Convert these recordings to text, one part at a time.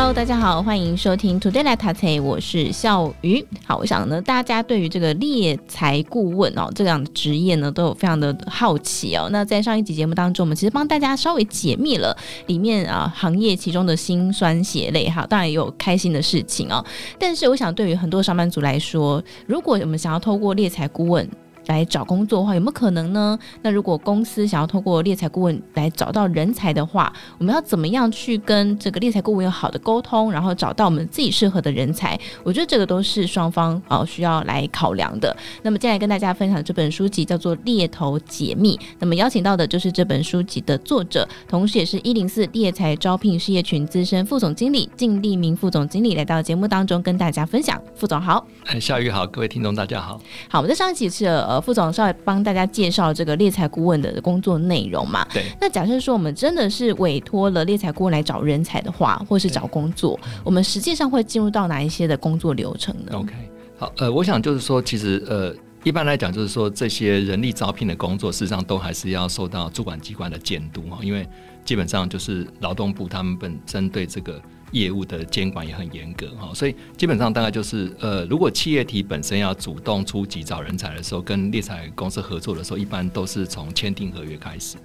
Hello，大家好，欢迎收听 Today 来读册，我是笑鱼。好，我想呢，大家对于这个猎财顾问哦，这样的职业呢，都有非常的好奇哦。那在上一集节目当中，我们其实帮大家稍微解密了里面啊行业其中的辛酸血泪哈，当然也有开心的事情哦。但是，我想对于很多上班族来说，如果我们想要透过猎财顾问，来找工作的话，有没有可能呢？那如果公司想要透过猎才顾问来找到人才的话，我们要怎么样去跟这个猎才顾问有好的沟通，然后找到我们自己适合的人才？我觉得这个都是双方啊需要来考量的。那么接下来跟大家分享这本书籍叫做《猎头解密》，那么邀请到的就是这本书籍的作者，同时也是一零四猎才招聘事业群资深副总经理靳立明副总经理来到节目当中跟大家分享。副总好，哎，笑鱼好，各位听众大家好。好，我们在上一期是呃。副总稍微帮大家介绍这个猎才顾问的工作内容嘛？对。那假设说我们真的是委托了猎才顾问来找人才的话，或是找工作，我们实际上会进入到哪一些的工作流程呢？OK，好，呃，我想就是说，其实呃，一般来讲就是说，这些人力招聘的工作，事实上都还是要受到主管机关的监督哈，因为基本上就是劳动部他们本身对这个。业务的监管也很严格哈，所以基本上大概就是呃，如果企业体本身要主动出击找人才的时候，跟猎才公司合作的时候，一般都是从签订合约开始，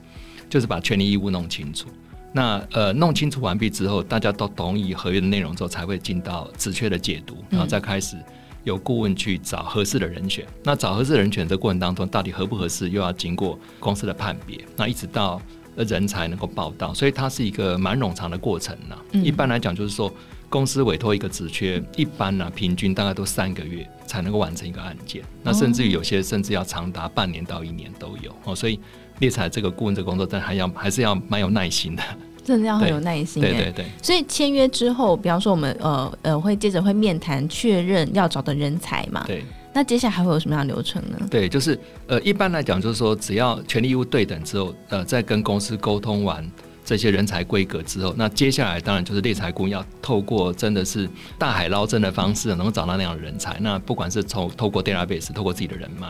就是把权利义务弄清楚。那呃，弄清楚完毕之后，大家都同意合约的内容之后，才会进到职缺的解读，然后再开始由顾问去找合适的人选。那找合适的人选的过程当中，到底合不合适，又要经过公司的判别。那一直到。人才能够报到，所以它是一个蛮冗长的过程呢。一般来讲，就是说公司委托一个职缺，一般呢平均大概都三个月才能够完成一个案件，那甚至于有些甚至要长达半年到一年都有哦。所以猎才这个顾问这个工作，但还要还是要蛮有耐心的，真的要很有耐心。对对对。所以签约之后，比方说我们呃呃会接着会面谈确认要找的人才嘛？对。那接下来还会有什么样的流程呢？对，就是呃，一般来讲，就是说，只要权利义务对等之后，呃，在跟公司沟通完这些人才规格之后，那接下来当然就是猎才顾问要透过真的是大海捞针的方式，能够找到那样的人才。那不管是从透过 database，透过自己的人脉，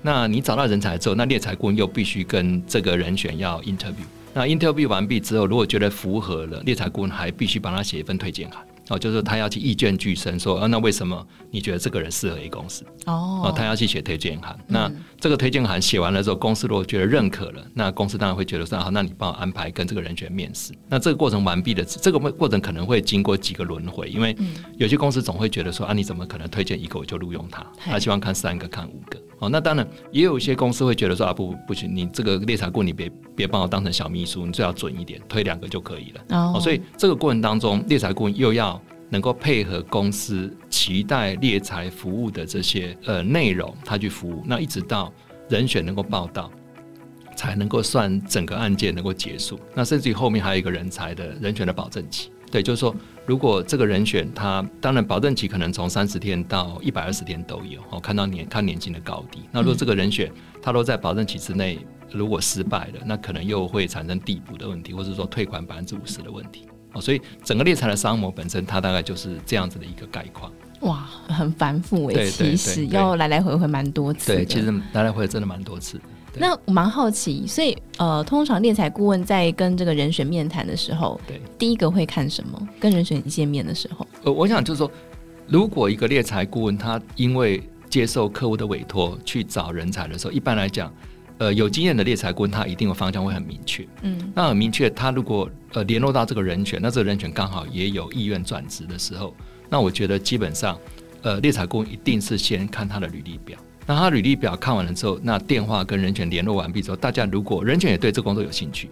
那你找到人才之后，那猎才顾问又必须跟这个人选要 interview。那 interview 完毕之后，如果觉得符合了，猎才顾问还必须帮他写一份推荐函。哦，就是他要去意见俱生，说，啊，那为什么你觉得这个人适合 A 公司？哦，哦，他要去写推荐函。那这个推荐函写完了之后，公司如果觉得认可了，那公司当然会觉得说，好，那你帮我安排跟这个人选面试。那这个过程完毕的，这个过程可能会经过几个轮回，因为有些公司总会觉得说，啊，你怎么可能推荐一个我就录用他？他希望看三个，看五个。哦，那当然也有一些公司会觉得说，啊，不，不行，你这个猎财顾你别别把我当成小秘书，你最好准一点，推两个就可以了。哦，所以这个过程当中，猎财顾问又要。能够配合公司期待猎财服务的这些呃内容，他去服务，那一直到人选能够报到，才能够算整个案件能够结束。那甚至于后面还有一个人才的人选的保证期，对，就是说如果这个人选他当然保证期可能从三十天到一百二十天都有，哦，看到年看年金的高低。那如果这个人选他都在保证期之内，如果失败了，那可能又会产生递补的问题，或者说退款百分之五十的问题。哦，所以整个猎才的商模本身，它大概就是这样子的一个概况。哇，很繁复诶，其实要来来回回蛮多次。对，其实来来回回真的蛮多次。那我蛮好奇，所以呃，通常猎才顾问在跟这个人选面谈的时候，对，第一个会看什么？跟人选见面的时候，呃，我想就是说，如果一个猎才顾问他因为接受客户的委托去找人才的时候，一般来讲。呃，有经验的猎才顾问，他一定的方向会很明确。嗯，那很明确，他如果呃联络到这个人选，那这个人选刚好也有意愿转职的时候，那我觉得基本上，呃，猎才顾问一定是先看他的履历表。那他履历表看完了之后，那电话跟人选联络完毕之后，大家如果人选也对这工作有兴趣，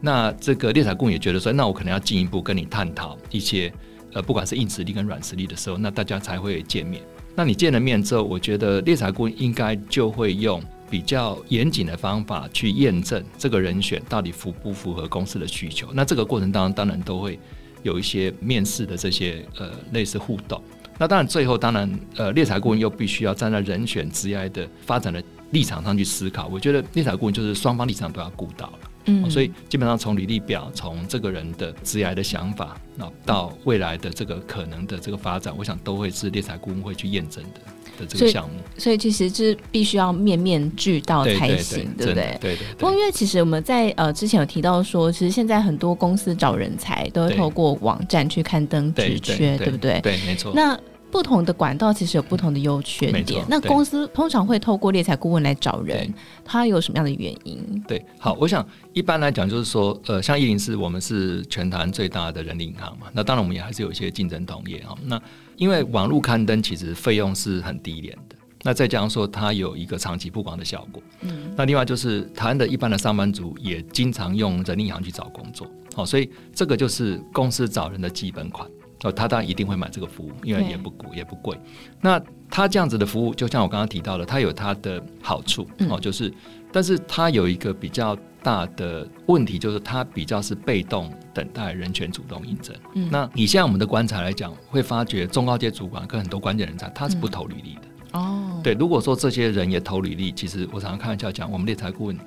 那这个猎才顾问也觉得说，那我可能要进一步跟你探讨一些呃，不管是硬实力跟软实力的时候，那大家才会见面。那你见了面之后，我觉得猎才顾问应该就会用。比较严谨的方法去验证这个人选到底符不符合公司的需求。那这个过程当中，当然都会有一些面试的这些呃类似互动。那当然最后当然呃猎才顾问又必须要站在人选职业的发展的立场上去思考。我觉得猎才顾问就是双方立场都要顾到了。嗯，所以基本上从履历表，从这个人的职业的想法，那到未来的这个可能的这个发展，我想都会是猎才顾问会去验证的的这个项目。所以其实是必须要面面俱到才行，对不对？对对，对。不过因为其实我们在呃之前有提到说，其实现在很多公司找人才都会透过网站去刊登职缺，对不对？对，没错。那不同的管道其实有不同的优缺点。那公司通常会透过猎才顾问来找人，他有什么样的原因？对，好，我想一般来讲就是说，呃，像一零四我们是全台最大的人力银行嘛。那当然我们也还是有一些竞争同业哈。那因为网络刊登其实费用是很低廉的，那再加上说它有一个长期曝光的效果。嗯。那另外就是台湾的一般的上班族也经常用人力银行去找工作，好，所以这个就是公司找人的基本款。哦，他当然一定会买这个服务，因为也不贵，也不贵。那他这样子的服务，就像我刚刚提到的，它有它的好处哦，就是，但是它有一个比较大的问题，就是它比较是被动等待人权主动应征。嗯，那以现在我们的观察来讲，会发觉中高阶主管跟很多关键人才，他是不投履历的。哦，对，如果说这些人也投履历，其实我常常开玩笑讲，我们猎才顾问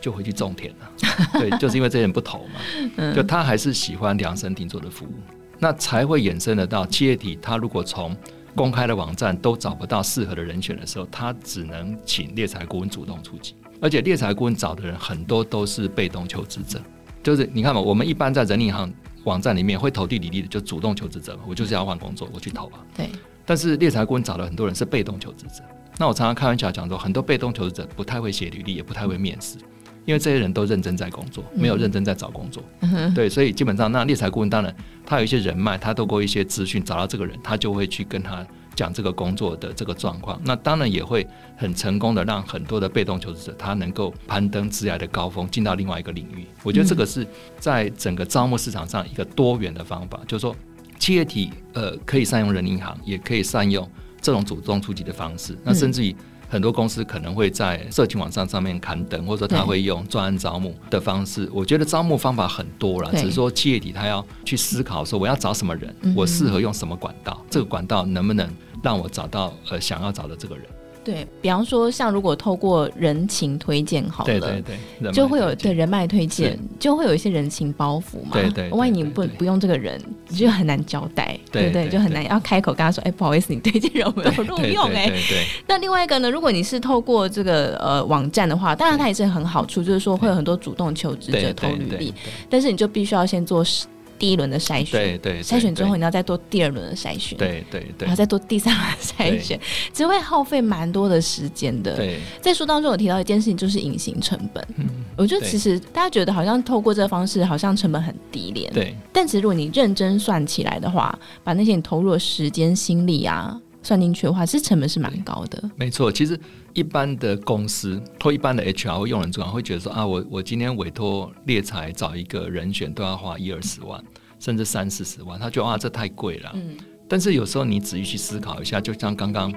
就回去种田了。对，就是因为这些人不投嘛，就他还是喜欢量身定做的服务。那才会衍生得到企业体，他如果从公开的网站都找不到适合的人选的时候，他只能请猎才顾问主动出击。而且猎才顾问找的人很多都是被动求职者，就是你看嘛，我们一般在人力银行网站里面会投递履历的，就主动求职者，我就是要换工作，我去投啊。对。但是猎才顾问找的很多人是被动求职者，那我常常开玩笑讲说，很多被动求职者不太会写履历，也不太会面试。因为这些人都认真在工作，没有认真在找工作，嗯、对，所以基本上那猎才顾问当然他有一些人脉，他透过一些资讯找到这个人，他就会去跟他讲这个工作的这个状况。那当然也会很成功的让很多的被动求职者他能够攀登职涯的高峰，进到另外一个领域。我觉得这个是在整个招募市场上一个多元的方法，就是说企业体呃可以善用人银行，也可以善用这种主动出击的方式，那甚至于。很多公司可能会在社群网站上面刊登，或者说他会用专案招募的方式。我觉得招募方法很多了，只是说企业体他要去思考说我要找什么人，我适合用什么管道，这个管道能不能让我找到呃想要找的这个人。对，比方说，像如果透过人情推荐好了，对对对，就会有对人脉推荐，就会有一些人情包袱嘛。对对，万一你不不用这个人，你就很难交代，对不对？就很难要开口跟他说，哎，不好意思，你推荐人我没 有录用哎。那另外一个呢，如果你是透过这个呃网站的话，当然它也是很好处，就是说会有很多主动求职者投履历，但是你就必须要先做第一轮的筛选，对对，筛选之后你要再做第二轮的筛选，对对对，然后再做第三轮筛选，只会耗费蛮多的时间的。对，在书当中有提到一件事情，就是隐形成本。嗯，我觉得其实大家觉得好像透过这个方式，好像成本很低廉。对，但其实如果你认真算起来的话，把那些你投入的时间、心力啊算进去的话，其实成本是蛮高的。没错，其实。一般的公司或一般的 HR 或用人主管会觉得说啊，我我今天委托猎才找一个人选都要花一二十万，甚至三四十万，他觉得啊这太贵了。嗯。但是有时候你仔细去思考一下，就像刚刚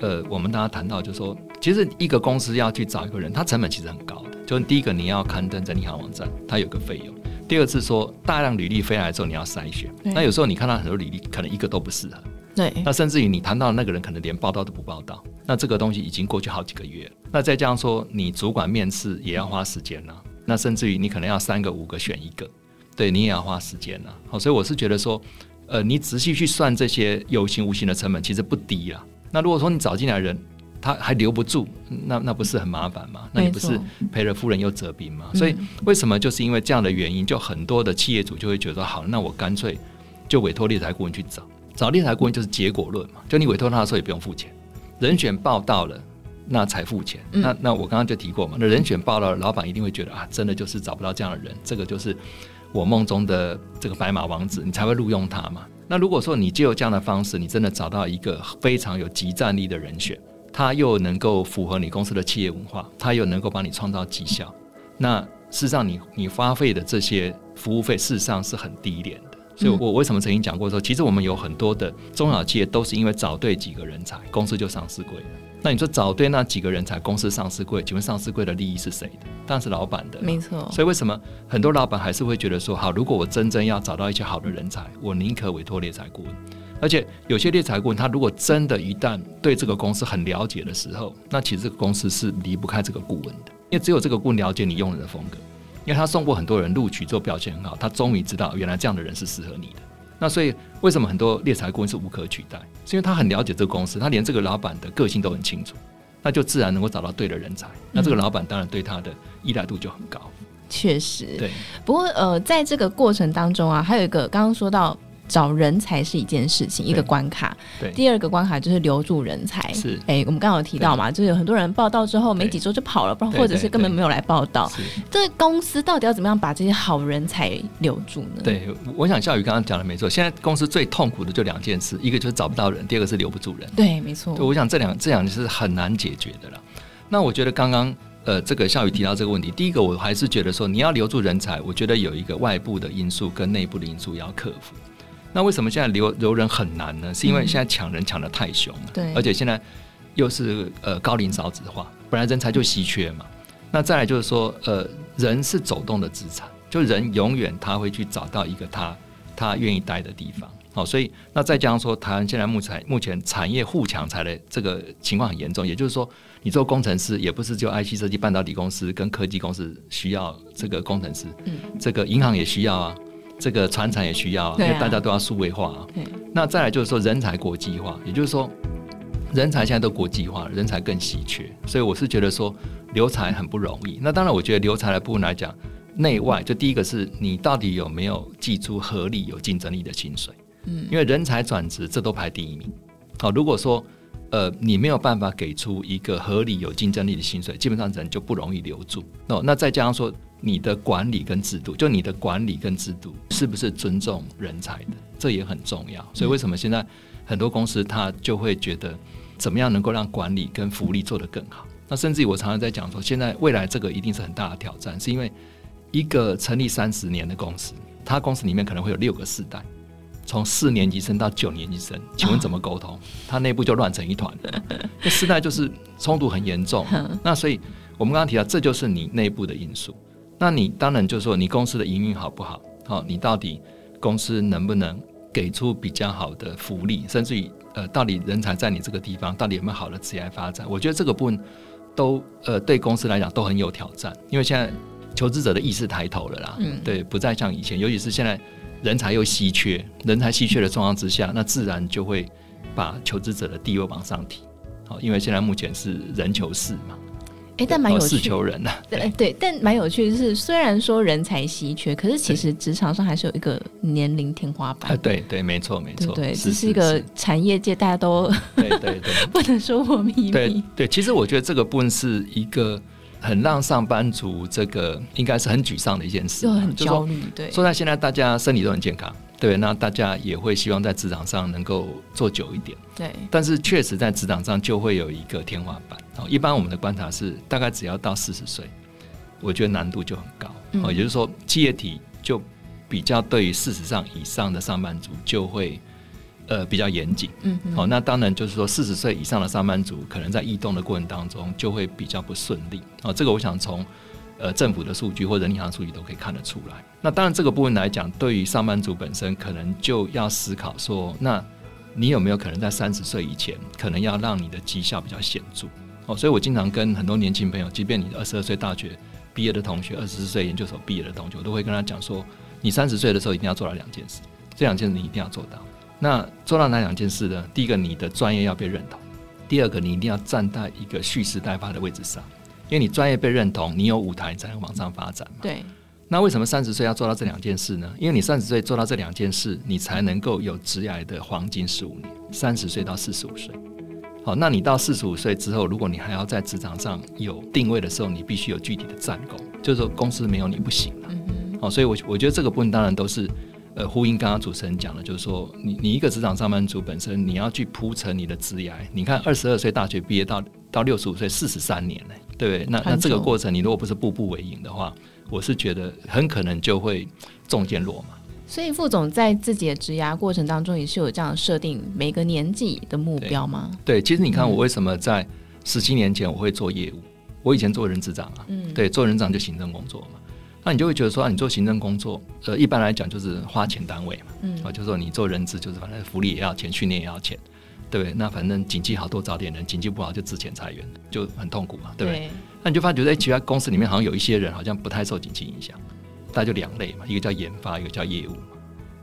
呃我们大家谈到，就是说其实一个公司要去找一个人，它成本其实很高的。就是第一个你要刊登在银行网站，它有个费用；第二次说大量履历飞来之后你要筛选，那有时候你看到很多履历可能一个都不适合。对，那甚至于你谈到的那个人可能连报道都不报道，那这个东西已经过去好几个月了。那再加上说你主管面试也要花时间了，那甚至于你可能要三个五个选一个，对你也要花时间了。好，所以我是觉得说，呃，你仔细去算这些有形无形的成本，其实不低啊。那如果说你找进来的人他还留不住，那那不是很麻烦吗？那你不是赔了夫人又折兵吗？所以为什么就是因为这样的原因，就很多的企业主就会觉得好，那我干脆就委托猎才顾问去找。找猎才顾问就是结果论嘛，就你委托他的时候也不用付钱，人选报到了那才付钱。嗯、那那我刚刚就提过嘛，那人选报到了，老板一定会觉得啊，真的就是找不到这样的人，这个就是我梦中的这个白马王子，你才会录用他嘛。那如果说你借由这样的方式，你真的找到一个非常有即战力的人选，他又能够符合你公司的企业文化，他又能够帮你创造绩效，那事实上你你花费的这些服务费，事实上是很低廉的。所以，我为什么曾经讲过说，其实我们有很多的中小企业都是因为找对几个人才，公司就上市贵了。那你说找对那几个人才，公司上市贵，请问上市贵的利益是谁的？当然是老板的。没错。所以为什么很多老板还是会觉得说，好，如果我真正要找到一些好的人才，我宁可委托猎才顾问。而且有些猎才顾问，他如果真的一旦对这个公司很了解的时候，那其实这个公司是离不开这个顾问的，因为只有这个顾问了解你用人的风格。因为他送过很多人录取，做表现很好，他终于知道原来这样的人是适合你的。那所以为什么很多猎才顾问是无可取代？是因为他很了解这个公司，他连这个老板的个性都很清楚，那就自然能够找到对的人才。那这个老板当然对他的依赖度就很高。确实，对。不过呃，在这个过程当中啊，还有一个刚刚说到。找人才是一件事情，一个关卡。对，第二个关卡就是留住人才。是，哎、欸，我们刚刚有提到嘛，就是有很多人报道之后没几周就跑了，不然或者是根本没有来报道。这公司到底要怎么样把这些好人才留住呢？对，我想孝宇刚刚讲的没错。现在公司最痛苦的就两件事，一个就是找不到人，第二个是留不住人。对，没错。我想这两这两是很难解决的了。那我觉得刚刚呃，这个孝宇提到这个问题，第一个我还是觉得说，你要留住人才，我觉得有一个外部的因素跟内部的因素要克服。那为什么现在留留人很难呢？是因为现在抢人抢的太凶了，对，而且现在又是呃高龄少子化，本来人才就稀缺嘛。那再来就是说，呃，人是走动的资产，就人永远他会去找到一个他他愿意待的地方。好，所以那再加上说，台湾现在目前目前产业互抢才的这个情况很严重，也就是说，你做工程师也不是就 IC 设计、半导体公司跟科技公司需要这个工程师，嗯，这个银行也需要啊。这个传产也需要，因为大家都要数位化啊。那再来就是说人才国际化，也就是说人才现在都国际化了，人才更稀缺，所以我是觉得说留才很不容易。那当然，我觉得留才的部分来讲，内外就第一个是你到底有没有寄出合理有竞争力的薪水？嗯，因为人才转职这都排第一名。好，如果说呃你没有办法给出一个合理有竞争力的薪水，基本上人就不容易留住。那那再加上说。你的管理跟制度，就你的管理跟制度是不是尊重人才的，这也很重要。所以为什么现在很多公司他就会觉得，怎么样能够让管理跟福利做得更好？那甚至于我常常在讲说，现在未来这个一定是很大的挑战，是因为一个成立三十年的公司，它公司里面可能会有六个世代，从四年级生到九年级生，请问怎么沟通？他内部就乱成一团，那世代就是冲突很严重。那所以我们刚刚提到，这就是你内部的因素。那你当然就是说，你公司的营运好不好？好，你到底公司能不能给出比较好的福利，甚至于呃，到底人才在你这个地方到底有没有好的职业发展？我觉得这个部分都呃，对公司来讲都很有挑战，因为现在求职者的意识抬头了啦，嗯，对，不再像以前，尤其是现在人才又稀缺，人才稀缺的状况之下，那自然就会把求职者的地位往上提。好，因为现在目前是人求事嘛。哎、欸，但蛮有趣。求人呐，对对，但蛮有趣的是，虽然说人才稀缺，可是其实职场上还是有一个年龄天花板。啊，对对，没错没错，对，这是一个产业界大家都对对对，不能说破秘密。对对，其实我觉得这个部分是一个很让上班族这个应该是很沮丧的一件事，就很焦虑。对，说在现在大家身体都很健康。对，那大家也会希望在职场上能够做久一点。对，但是确实在职场上就会有一个天花板。哦，一般我们的观察是，大概只要到四十岁，我觉得难度就很高。哦，也就是说，企业体就比较对于四十上以上的上班族就会呃比较严谨。嗯，好，那当然就是说，四十岁以上的上班族可能在异动的过程当中就会比较不顺利。哦，这个我想从。呃，政府的数据或者银行数据都可以看得出来。那当然，这个部分来讲，对于上班族本身，可能就要思考说，那你有没有可能在三十岁以前，可能要让你的绩效比较显著？哦，所以我经常跟很多年轻朋友，即便你二十二岁大学毕业的同学，二十四岁研究所毕业的同学，我都会跟他讲说，你三十岁的时候一定要做到两件事，这两件事你一定要做到。那做到哪两件事呢？第一个，你的专业要被认同；第二个，你一定要站在一个蓄势待发的位置上。因为你专业被认同，你有舞台才能往上发展嘛。对。那为什么三十岁要做到这两件事呢？因为你三十岁做到这两件事，你才能够有职涯的黄金十五年，三十岁到四十五岁。好，那你到四十五岁之后，如果你还要在职场上有定位的时候，你必须有具体的战功，就是说公司没有你不行了。嗯。好，所以我我觉得这个部分当然都是呃呼应刚刚主持人讲的，就是说你你一个职场上班族本身，你要去铺陈你的职涯。你看二十二岁大学毕业到到六十五岁，四十三年嘞。对，那那这个过程，你如果不是步步为营的话，我是觉得很可能就会中箭落马。所以副总在自己的职涯过程当中，也是有这样设定每个年纪的目标吗？对，对，其实你看我为什么在十七年前我会做业务，我以前做人资长啊，嗯，对，做人长就行政工作嘛，那你就会觉得说，啊，你做行政工作，呃，一般来讲就是花钱单位嘛，嗯，啊，就是说你做人资就是反正福利也要钱，训练也要钱。对不对？那反正经济好多找点人，经济不好就资遣裁员，就很痛苦嘛，对不对？对，那你就发觉在其他公司里面好像有一些人好像不太受景气影响，大概就两类嘛，一个叫研发，一个叫业务嘛。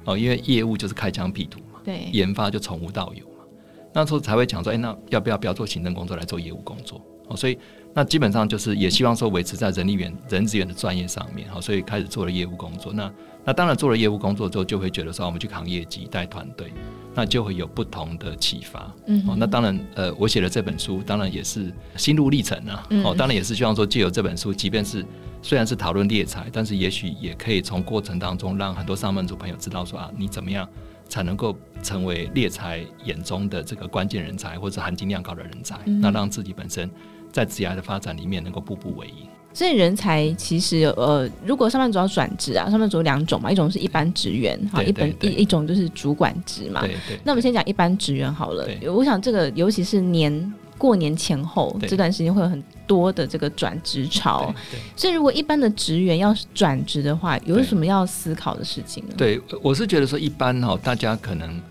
哦，因为业务就是开疆辟土嘛，对，研发就从无到有嘛，那时候才会讲说，哎，那要不要不要做行政工作来做业务工作？哦，所以。那基本上就是也希望说维持在人力源、人资源的专业上面，好，所以开始做了业务工作。那那当然做了业务工作之后，就会觉得说我们去扛业绩、带团队，那就会有不同的启发。嗯，哦，那当然，呃，我写的这本书，当然也是心路历程啊。哦，当然也是希望说借由这本书，即便是虽然是讨论猎才，但是也许也可以从过程当中让很多上班族朋友知道说啊，你怎么样才能够成为猎才眼中的这个关键人才，或者含金量高的人才，那让自己本身。在职涯的发展里面，能够步步为营。所以人才其实呃，如果上班族要转职啊，上班族有两种嘛，一种是一般职员哈，一本一一种就是主管职嘛。对对，那我们先讲一般职员好了。我想这个尤其是年过年前后这段时间会有很多的这个转职潮。所以如果一般的职员要转职的话，有什么要思考的事情呢？对，我是觉得说一般哈，大家可能。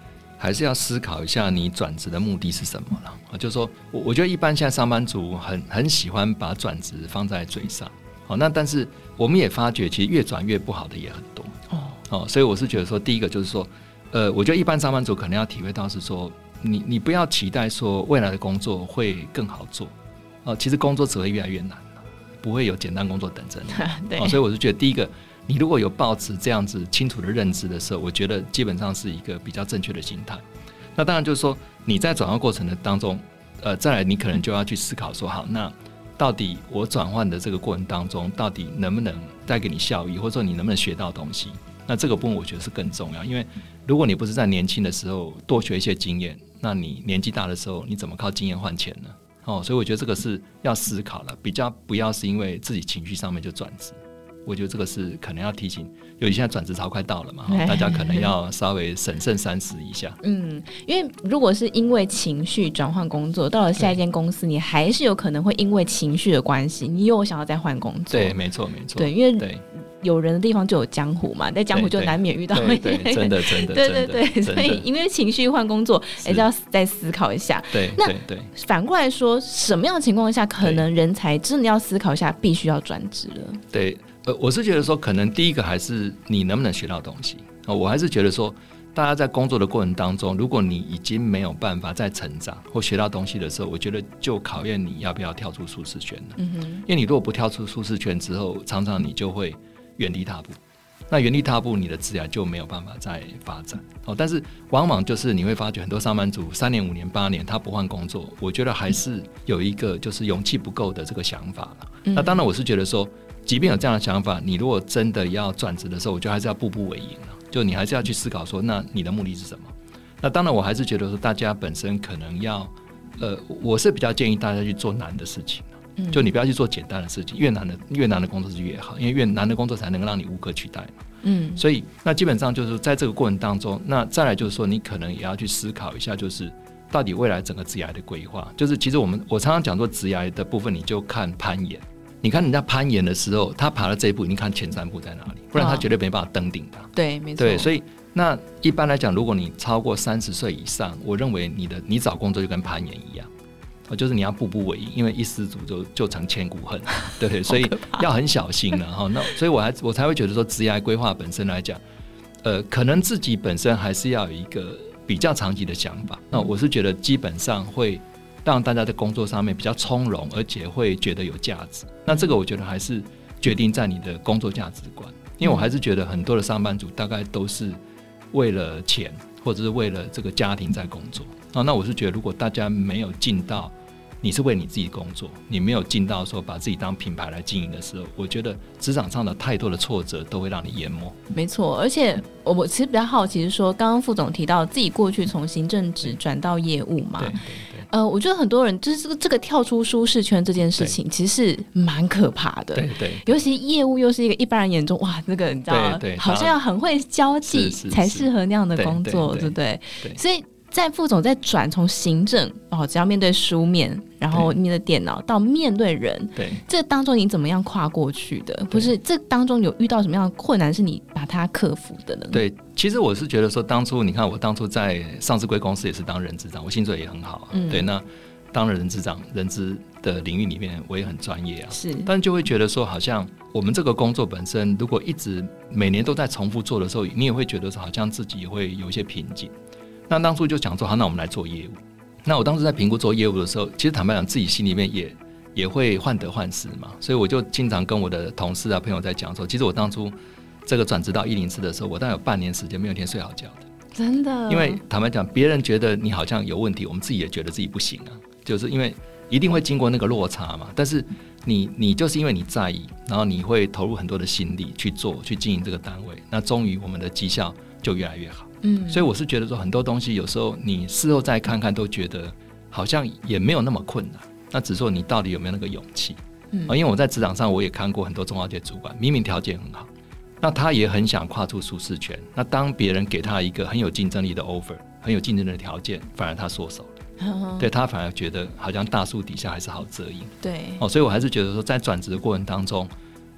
还是要思考一下，你转职的目的是什么了？啊，就是说我我觉得一般现在上班族很很喜欢把转职放在嘴上，好，那但是我们也发觉，其实越转越不好的也很多哦。哦，所以我是觉得说，第一个就是说，呃，我觉得一般上班族可能要体会到是说，你你不要期待说未来的工作会更好做，哦，其实工作只会越来越难，不会有简单工作等着你。对，所以我是觉得第一个。你如果有抱持这样子清楚的认知的时候，我觉得基本上是一个比较正确的心态。那当然就是说你在转换过程的当中，呃，再来你可能就要去思考说，好，那到底我转换的这个过程当中，到底能不能带给你效益，或者说你能不能学到东西？那这个部分我觉得是更重要，因为如果你不是在年轻的时候多学一些经验，那你年纪大的时候你怎么靠经验换钱呢？哦，所以我觉得这个是要思考了，比较不要是因为自己情绪上面就转职。我觉得这个是可能要提醒，因为现在转职潮快到了嘛，大家可能要稍微审慎三思一下。嗯，因为如果是因为情绪转换工作，到了下一间公司，你还是有可能会因为情绪的关系，你又想要再换工作。对，没错，没错。对，因为有人的地方就有江湖嘛，在江湖就难免遇到一些。对，对，对，真的，真的，对对对，所以因为情绪换工作，还是要再思考一下。对，那对对。反过来说，什么样的情况下，可能人才真的要思考一下，必须要转职了？对。呃，我是觉得说，可能第一个还是你能不能学到东西啊？我还是觉得说，大家在工作的过程当中，如果你已经没有办法再成长或学到东西的时候，我觉得就考验你要不要跳出舒适圈了。嗯哼。因为你如果不跳出舒适圈之后，常常你就会原地踏步。那原地踏步，你的职业就没有办法再发展。哦，但是往往就是你会发觉很多上班族三年、五年、八年他不换工作，我觉得还是有一个就是勇气不够的这个想法了。那当然，我是觉得说。即便有这样的想法，你如果真的要转职的时候，我觉得还是要步步为营了。就你还是要去思考说，那你的目的是什么？那当然，我还是觉得说，大家本身可能要，呃，我是比较建议大家去做难的事情。就你不要去做简单的事情，越难的越难的工作是越好，因为越难的工作才能够让你无可取代嘛。嗯。所以，那基本上就是在这个过程当中，那再来就是说，你可能也要去思考一下，就是到底未来整个职涯的规划，就是其实我们我常常讲说，职涯的部分，你就看攀岩。你看人家攀岩的时候，他爬到这一步，你看前三步在哪里？不然他绝对没办法登顶的。对，没错。对，所以那一般来讲，如果你超过三十岁以上，我认为你的你找工作就跟攀岩一样，就是你要步步为营，因为一失足就就成千古恨。对，所以要很小心了哈。那所以我还我才会觉得说，职业规划本身来讲，呃，可能自己本身还是要有一个比较长期的想法。那我是觉得基本上会。让大家在工作上面比较从容，而且会觉得有价值。那这个我觉得还是决定在你的工作价值观，因为我还是觉得很多的上班族大概都是为了钱或者是为了这个家庭在工作啊。那我是觉得，如果大家没有尽到。你是为你自己工作，你没有尽到说把自己当品牌来经营的时候，我觉得职场上的太多的挫折都会让你淹没。没错，而且我我其实比较好奇是说，刚刚副总提到自己过去从行政职转到业务嘛，对。呃，我觉得很多人就是这个这个跳出舒适圈这件事情，其实是蛮可怕的。对对。尤其业务又是一个一般人眼中哇，那个你知道，好像要很会交际才适合那样的工作，对不？对。所以。在副总在转从行政哦，只要面对书面，然后面对电脑到面对人，对，这当中你怎么样跨过去的？不是这当中有遇到什么样的困难，是你把它克服的呢？对，其实我是觉得说，当初你看我当初在上市贵公司也是当人资长，我薪水也很好啊。嗯、对，那当了人资长，人资的领域里面我也很专业啊，是，但就会觉得说，好像我们这个工作本身，如果一直每年都在重复做的时候，你也会觉得说，好像自己也会有一些瓶颈。那当初就想说，好，那我们来做业务。那我当时在评估做业务的时候，其实坦白讲，自己心里面也也会患得患失嘛，所以我就经常跟我的同事啊朋友在讲说，其实我当初这个转职到一零四的时候，我大概有半年时间没有天睡好觉的，真的。因为坦白讲，别人觉得你好像有问题，我们自己也觉得自己不行啊，就是因为一定会经过那个落差嘛。但是你你就是因为你在意，然后你会投入很多的心力去做去经营这个单位，那终于我们的绩效就越来越好。嗯，所以我是觉得说很多东西有时候你事后再看看都觉得好像也没有那么困难，那只是说你到底有没有那个勇气。嗯，因为我在职场上我也看过很多中高阶主管，明明条件很好，那他也很想跨出舒适圈，那当别人给他一个很有竞争力的 offer，很有竞争的条件，反而他缩手了，对他反而觉得好像大树底下还是好遮阴。对，哦，所以我还是觉得说在转职的过程当中，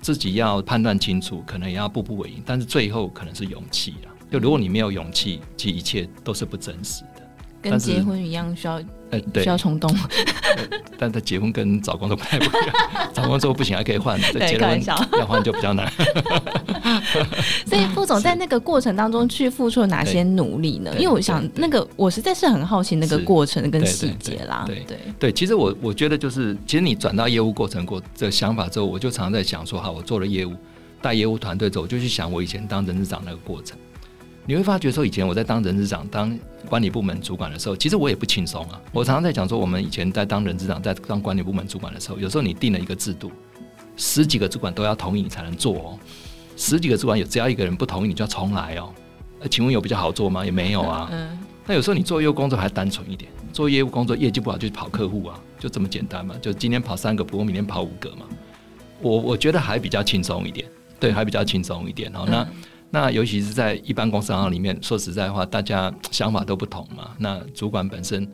自己要判断清楚，可能也要步步为营，但是最后可能是勇气啊。就如果你没有勇气，其实一切都是不真实的。跟结婚一样，需要呃，对，需要冲动。但他结婚跟找工作不太不一样，找工作不行还可以换，再结婚 要换就比较难。所以副总在那个过程当中去付出了哪些努力呢？因为我想那个我实在是很好奇那个过程跟细节啦。对对对，其实我我觉得就是，其实你转到业务过程过这想法之后，我就常常在想说，哈，我做了业务带业务团队之后，我就去想我以前当人事长那个过程。你会发觉说，以前我在当人事长、当管理部门主管的时候，其实我也不轻松啊。我常常在讲说，我们以前在当人事长、在当管理部门主管的时候，有时候你定了一个制度，十几个主管都要同意你才能做哦。十几个主管有只要一个人不同意，你就要重来哦。那请问有比较好做吗？也没有啊。嗯那有时候你做业务工作还单纯一点，做业务工作业绩不好就跑客户啊，就这么简单嘛。就今天跑三个，不过明天跑五个嘛。我我觉得还比较轻松一点，对，还比较轻松一点哦。那。那尤其是在一般公司行里面，说实在话，大家想法都不同嘛。那主管本身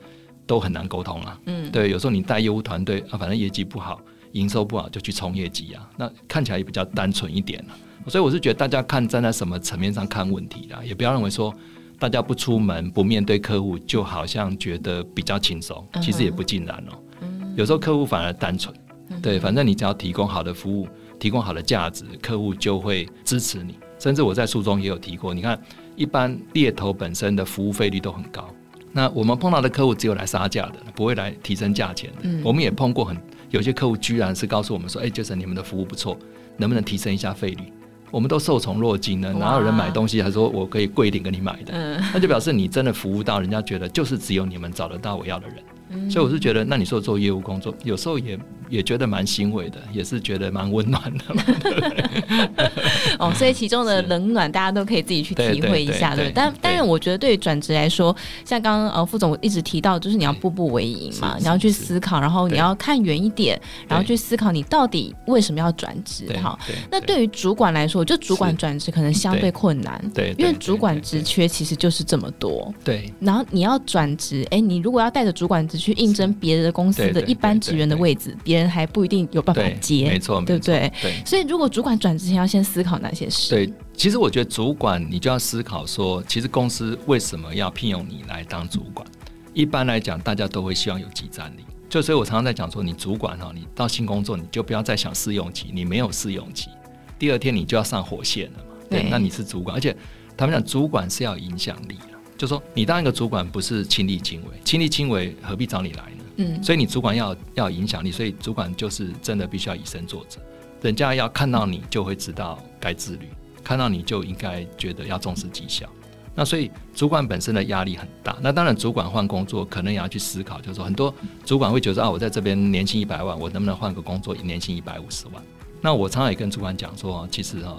都很难沟通啊。嗯，对，有时候你带业务团队啊，反正业绩不好，营收不好就去冲业绩啊。那看起来也比较单纯一点了。所以我是觉得大家看站在什么层面上看问题啦，也不要认为说大家不出门不面对客户，就好像觉得比较轻松。其实也不尽然哦。嗯有时候客户反而单纯。对，反正你只要提供好的服务，提供好的价值，客户就会支持你。甚至我在书中也有提过，你看，一般猎头本身的服务费率都很高，那我们碰到的客户只有来杀价的，不会来提升价钱的。嗯，我们也碰过很有些客户，居然是告诉我们说：“哎，Jason，你们的服务不错，能不能提升一下费率？”我们都受宠若惊了，哪有人买东西还说我可以贵一点给你买的？嗯，那就表示你真的服务到人家觉得就是只有你们找得到我要的人。嗯，所以我是觉得，那你说做业务工作，有时候也。也觉得蛮欣慰的，也是觉得蛮温暖的。哦，所以其中的冷暖，大家都可以自己去体会一下，对。但但是我觉得，对于转职来说，像刚刚呃副总一直提到，就是你要步步为营嘛，你要去思考，然后你要看远一点，然后去思考你到底为什么要转职。哈，那对于主管来说，就主管转职可能相对困难，对，因为主管职缺其实就是这么多，对。然后你要转职，哎，你如果要带着主管职去应征别的公司的一般职员的位置，别人。还不一定有办法接，没错，对不对？对，所以如果主管转之前要先思考哪些事？对，其实我觉得主管你就要思考说，其实公司为什么要聘用你来当主管？一般来讲，大家都会希望有即战力。就所以我常常在讲说，你主管哈，你到新工作你就不要再想试用期，你没有试用期，第二天你就要上火线了嘛。对，那你是主管，而且他们讲主管是要有影响力的，就说你当一个主管不是亲力亲为，亲力亲为何必找你来呢？嗯，所以你主管要要影响力，所以主管就是真的必须要以身作则。人家要看到你就会知道该自律，看到你就应该觉得要重视绩效。那所以主管本身的压力很大。那当然，主管换工作可能也要去思考，就是说很多主管会觉得啊，我在这边年薪一百万，我能不能换个工作，年薪一百五十万？那我常常也跟主管讲说，其实啊，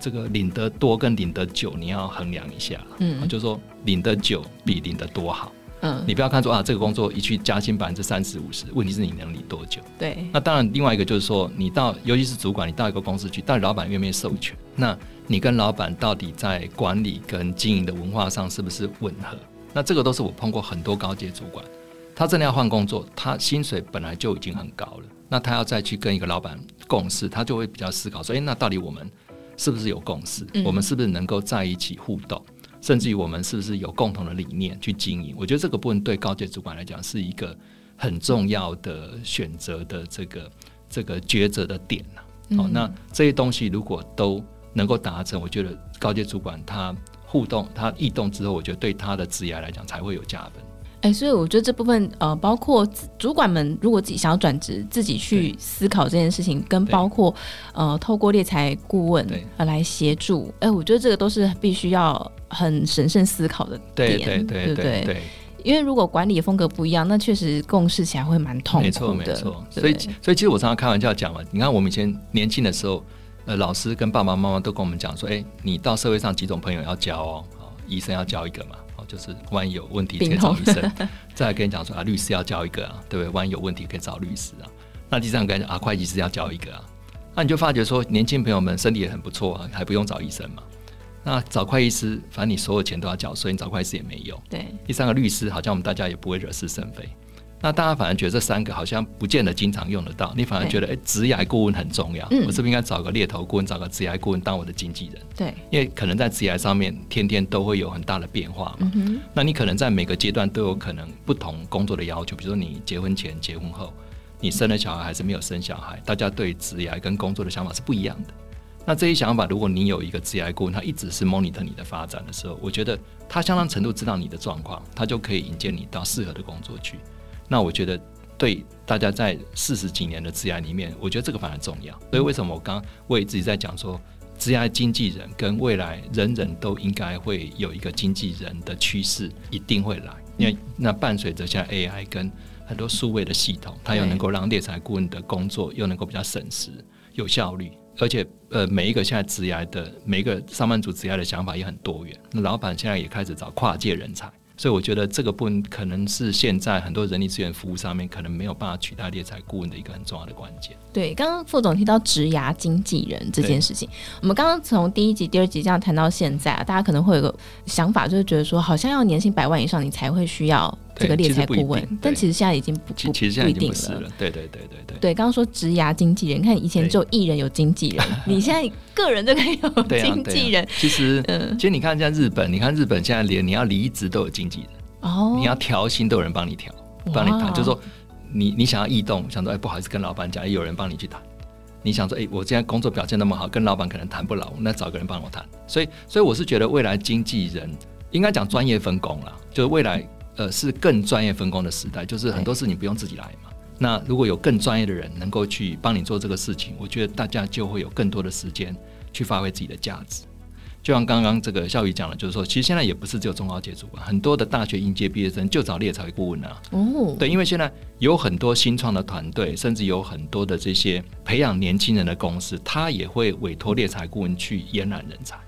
这个领得多跟领得久你要衡量一下。嗯，就是说领得久比领得多好。嗯，你不要看说啊，这个工作一去加薪百分之三十五十，问题是你能领多久？对。那当然，另外一个就是说，你到尤其是主管，你到一个公司去，到底老板愿不愿意授权？那你跟老板到底在管理跟经营的文化上是不是吻合？那这个都是我碰过很多高阶主管，他真的要换工作，他薪水本来就已经很高了，那他要再去跟一个老板共事，他就会比较思考说，诶，那到底我们是不是有共识？嗯、我们是不是能够在一起互动？甚至于我们是不是有共同的理念去经营？我觉得这个部分对高阶主管来讲是一个很重要的选择的这个这个抉择的点好、嗯哦，那这些东西如果都能够达成，我觉得高阶主管他互动他异动之后，我觉得对他的职业来讲才会有加分。哎、欸，所以我觉得这部分呃，包括主管们如果自己想要转职，自己去思考这件事情，跟包括呃，透过猎才顾问来协助，哎、欸，我觉得这个都是必须要很审慎思考的点，对对对对对，对，因为如果管理的风格不一样，那确实共事起来会蛮痛苦的。没错没错，所以所以其实我常常开玩笑讲嘛，你看我们以前年轻的时候，呃，老师跟爸爸妈妈都跟我们讲说，哎、欸，你到社会上几种朋友要交哦，医生要交一个嘛。就是万一有问题可以找医生，再来跟你讲说啊，律师要交一个啊，对不对？万一有问题可以找律师啊。那第三个跟你讲啊，会计师要交一个啊。那你就发觉说，年轻朋友们身体也很不错啊，还不用找医生嘛。那找会计师，反正你所有钱都要缴，所以你找会计师也没用。对。第三个律师，好像我们大家也不会惹是生非。那大家反而觉得这三个好像不见得经常用得到，你反而觉得哎，职涯顾问很重要。嗯、我是不是应该找个猎头顾问，找个职涯顾问当我的经纪人？对，因为可能在职涯上面，天天都会有很大的变化嘛。嗯、那你可能在每个阶段都有可能不同工作的要求，比如说你结婚前、结婚后，你生了小孩还是没有生小孩，大家对职涯跟工作的想法是不一样的。那这些想法，如果你有一个职涯顾问，他一直是 monitor 你的发展的时候，我觉得他相当程度知道你的状况，他就可以引荐你到适合的工作去。那我觉得。对大家在四十几年的职涯里面，我觉得这个反而重要。所以为什么我刚刚我也自己在讲说，职涯经纪人跟未来人人都应该会有一个经纪人的趋势，一定会来。因为那伴随着现在 AI 跟很多数位的系统，它又能够让猎才顾问的工作又能够比较省时、有效率，而且呃每一个现在职涯的每一个上班族职涯的想法也很多元。那老板现在也开始找跨界人才。所以我觉得这个部分可能是现在很多人力资源服务上面可能没有办法取代猎才顾问的一个很重要的关键。对，刚刚副总提到职涯经纪人这件事情，我们刚刚从第一集、第二集这样谈到现在啊，大家可能会有个想法，就是觉得说好像要年薪百万以上，你才会需要。这个猎才顾问，但其实现在已经不不不一定了。对对对对对。对，刚刚说职涯经纪人，你看以前只有艺人有经纪人，你现在个人就可以有 经纪人。其实，嗯，其实你看像日本，你看日本现在连你要离职都有经纪人哦，你要调薪都有人帮你调，帮你谈，就是说你你想要异动，想说哎不好意思跟老板讲，有人帮你去谈。你想说哎，我现在工作表现那么好，跟老板可能谈不拢，那找个人帮我谈。所以，所以我是觉得未来经纪人应该讲专业分工了，就是未来。呃，是更专业分工的时代，就是很多事情不用自己来嘛。那如果有更专业的人能够去帮你做这个事情，我觉得大家就会有更多的时间去发挥自己的价值。就像刚刚这个孝瑜讲的，就是说，其实现在也不是只有中高阶主管，很多的大学应届毕业生就找猎才顾问啊。哦，对，因为现在有很多新创的团队，甚至有很多的这些培养年轻人的公司，他也会委托猎才顾问去延揽人才。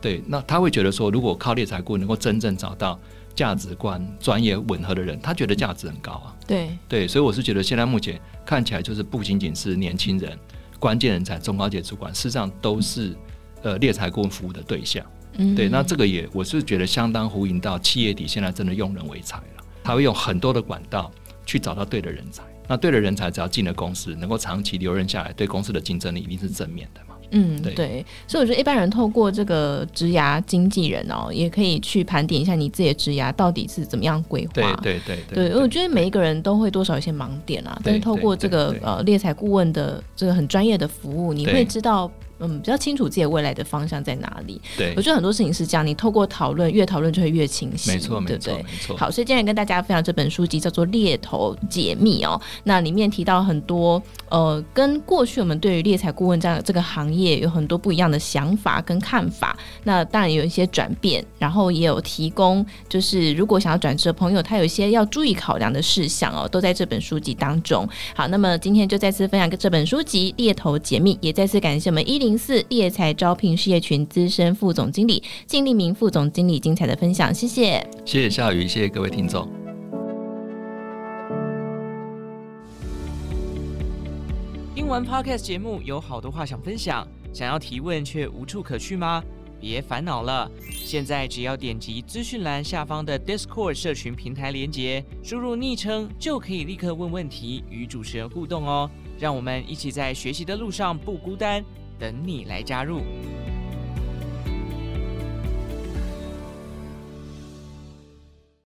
对，那他会觉得说，如果靠猎才顾问能够真正找到。价值观、专业吻合的人，他觉得价值很高啊。对对，所以我是觉得现在目前看起来，就是不仅仅是年轻人、关键人才、中高阶主管，事实上都是呃猎才顾问服务的对象。嗯，对，那这个也我是觉得相当呼应到企业底现在真的用人为才了，他会用很多的管道去找到对的人才。那对的人才只要进了公司，能够长期留任下来，对公司的竞争力一定是正面的。嗯，对，所以我觉得一般人透过这个职涯经纪人哦，也可以去盘点一下你自己的职涯到底是怎么样规划。对对对对，对，对，我觉得每一个人都会多少有些盲点啊，但是透过这个呃猎才顾问的这个很专业的服务，你会知道。嗯，比较清楚自己未来的方向在哪里。对，我觉得很多事情是这样，你透过讨论，越讨论就会越清晰。没错，对不对？没错。好，所以今天跟大家分享这本书籍叫做《猎头解密》哦。那里面提到很多呃，跟过去我们对于猎才顾问这样这个行业有很多不一样的想法跟看法。那当然有一些转变，然后也有提供，就是如果想要转职的朋友，他有一些要注意考量的事项哦，都在这本书籍当中。好，那么今天就再次分享这本书籍《猎头解密》，也再次感谢我们一零四猎才招聘事业群资深副总经理靳立明副总经理精彩的分享，谢谢，谢谢夏雨，谢谢各位听众。听完 Podcast 节目，有好多话想分享，想要提问却无处可去吗？别烦恼了，现在只要点击资讯栏下方的 Discord 社群平台连接，输入昵称就可以立刻问问题，与主持人互动哦。让我们一起在学习的路上不孤单。等你来加入。